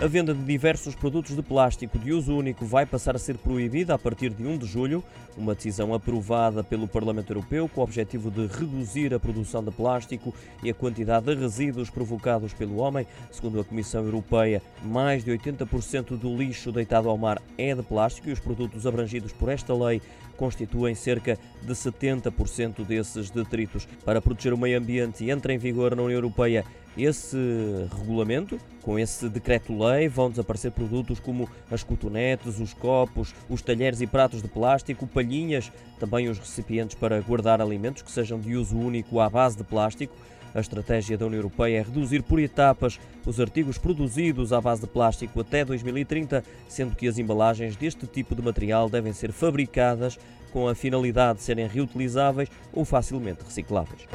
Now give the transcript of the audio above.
A venda de diversos produtos de plástico de uso único vai passar a ser proibida a partir de 1 de julho, uma decisão aprovada pelo Parlamento Europeu com o objetivo de reduzir a produção de plástico e a quantidade de resíduos provocados pelo homem. Segundo a Comissão Europeia, mais de 80% do lixo deitado ao mar é de plástico e os produtos abrangidos por esta lei constituem cerca de 70% desses detritos. Para proteger o meio ambiente, entra em vigor na União Europeia esse regulamento, com esse decreto-lei, vão desaparecer produtos como as cotonetes, os copos, os talheres e pratos de plástico, palhinhas, também os recipientes para guardar alimentos que sejam de uso único à base de plástico. A estratégia da União Europeia é reduzir por etapas os artigos produzidos à base de plástico até 2030, sendo que as embalagens deste tipo de material devem ser fabricadas com a finalidade de serem reutilizáveis ou facilmente recicláveis.